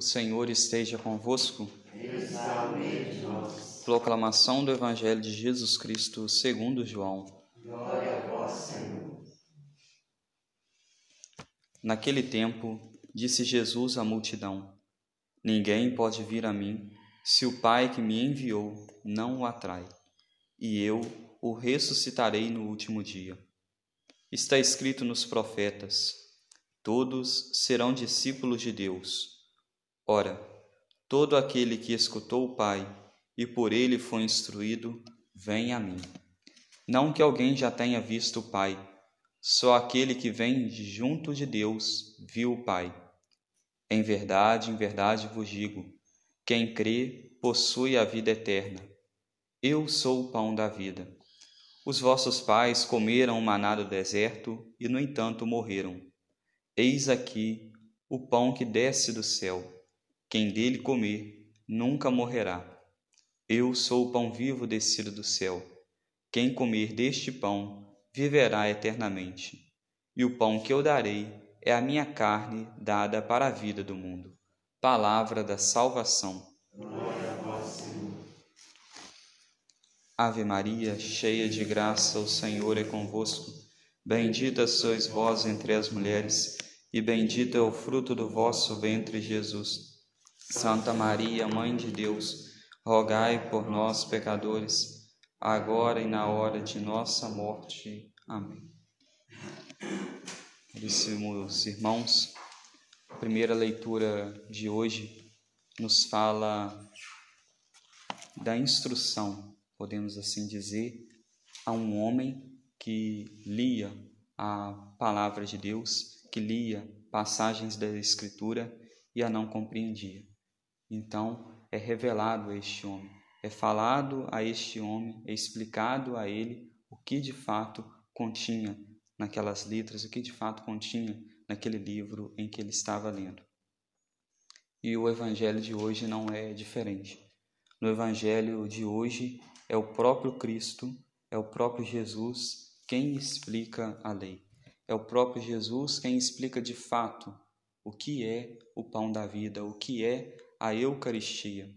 O Senhor esteja convosco. Proclamação do Evangelho de Jesus Cristo segundo João. Glória a vós, Senhor. Naquele tempo, disse Jesus à multidão: Ninguém pode vir a mim se o Pai que me enviou não o atrai, e eu o ressuscitarei no último dia. Está escrito nos profetas: Todos serão discípulos de Deus. Ora, todo aquele que escutou o Pai e por ele foi instruído, vem a mim. Não que alguém já tenha visto o Pai, só aquele que vem junto de Deus viu o Pai. Em verdade, em verdade vos digo: quem crê possui a vida eterna. Eu sou o pão da vida. Os vossos pais comeram o maná do deserto e, no entanto, morreram. Eis aqui o pão que desce do céu quem dele comer nunca morrerá. Eu sou o pão vivo descido do céu. Quem comer deste pão viverá eternamente. E o pão que eu darei é a minha carne dada para a vida do mundo. Palavra da salvação. Glória a Senhor. Ave Maria, cheia de graça, o Senhor é convosco. Bendita sois vós entre as mulheres, e bendito é o fruto do vosso ventre, Jesus. Santa Maria, Mãe de Deus, rogai por nós, pecadores, agora e na hora de nossa morte. Amém. Caríssimos irmãos, a primeira leitura de hoje nos fala da instrução, podemos assim dizer, a um homem que lia a palavra de Deus, que lia passagens da Escritura e a não compreendia. Então é revelado a este homem, é falado a este homem, é explicado a ele o que de fato continha naquelas letras, o que de fato continha naquele livro em que ele estava lendo. E o evangelho de hoje não é diferente. No evangelho de hoje é o próprio Cristo, é o próprio Jesus quem explica a lei. É o próprio Jesus quem explica de fato o que é o pão da vida, o que é a Eucaristia.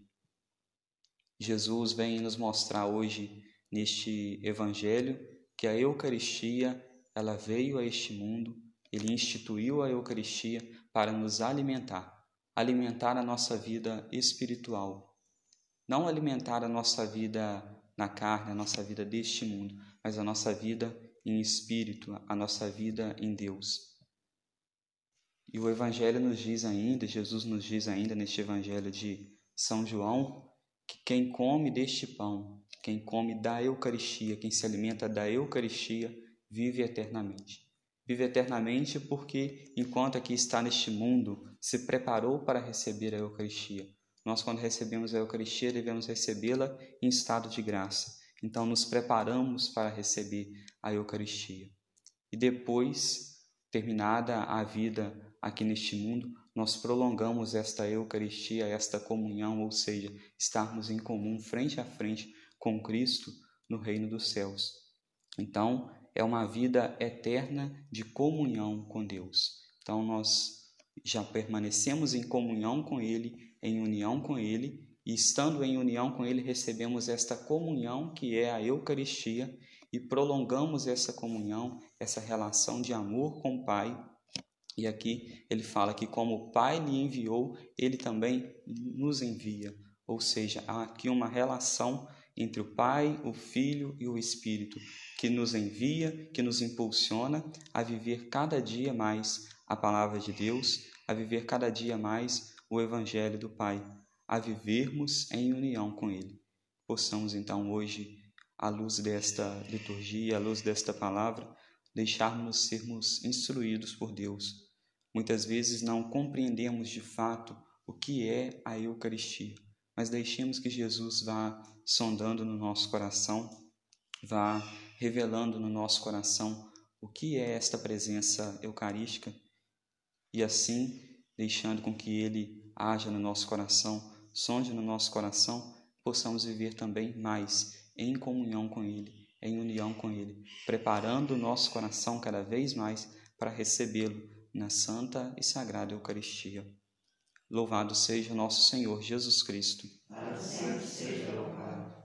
Jesus vem nos mostrar hoje neste evangelho que a Eucaristia, ela veio a este mundo, ele instituiu a Eucaristia para nos alimentar, alimentar a nossa vida espiritual. Não alimentar a nossa vida na carne, a nossa vida deste mundo, mas a nossa vida em espírito, a nossa vida em Deus. E o Evangelho nos diz ainda, Jesus nos diz ainda neste Evangelho de São João, que quem come deste pão, quem come da Eucaristia, quem se alimenta da Eucaristia, vive eternamente. Vive eternamente porque, enquanto aqui está neste mundo, se preparou para receber a Eucaristia. Nós, quando recebemos a Eucaristia, devemos recebê-la em estado de graça. Então, nos preparamos para receber a Eucaristia. E depois, terminada a vida aqui neste mundo, nós prolongamos esta Eucaristia, esta comunhão, ou seja, estarmos em comum frente a frente com Cristo no reino dos céus. Então, é uma vida eterna de comunhão com Deus. Então, nós já permanecemos em comunhão com Ele, em união com Ele, e estando em união com Ele, recebemos esta comunhão que é a Eucaristia e prolongamos essa comunhão, essa relação de amor com o Pai e aqui ele fala que como o Pai lhe enviou, ele também nos envia. Ou seja, há aqui uma relação entre o Pai, o Filho e o Espírito, que nos envia, que nos impulsiona a viver cada dia mais a palavra de Deus, a viver cada dia mais o Evangelho do Pai, a vivermos em união com Ele. Possamos então hoje, à luz desta liturgia, à luz desta palavra, deixarmos sermos instruídos por Deus Muitas vezes não compreendemos de fato o que é a Eucaristia, mas deixemos que Jesus vá sondando no nosso coração, vá revelando no nosso coração o que é esta presença eucarística e assim deixando com que ele haja no nosso coração, sonde no nosso coração, possamos viver também mais em comunhão com ele, em união com ele, preparando o nosso coração cada vez mais para recebê-lo na Santa e Sagrada Eucaristia. Louvado seja nosso Senhor Jesus Cristo. Para sempre seja louvado.